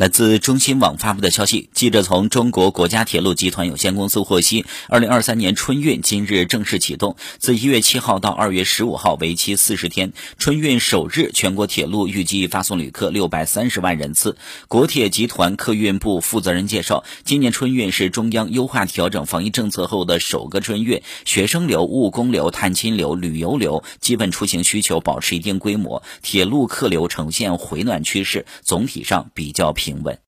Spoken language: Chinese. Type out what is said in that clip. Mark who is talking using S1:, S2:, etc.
S1: 来自中新网发布的消息，记者从中国国家铁路集团有限公司获悉，二零二三年春运今日正式启动，自一月七号到二月十五号，为期四十天。春运首日，全国铁路预计发送旅客六百三十万人次。国铁集团客运部负责人介绍，今年春运是中央优化调整防疫政策后的首个春运，学生流、务工流、探亲流、旅游流基本出行需求保持一定规模，铁路客流呈现回暖趋势，总体上比较平。平稳。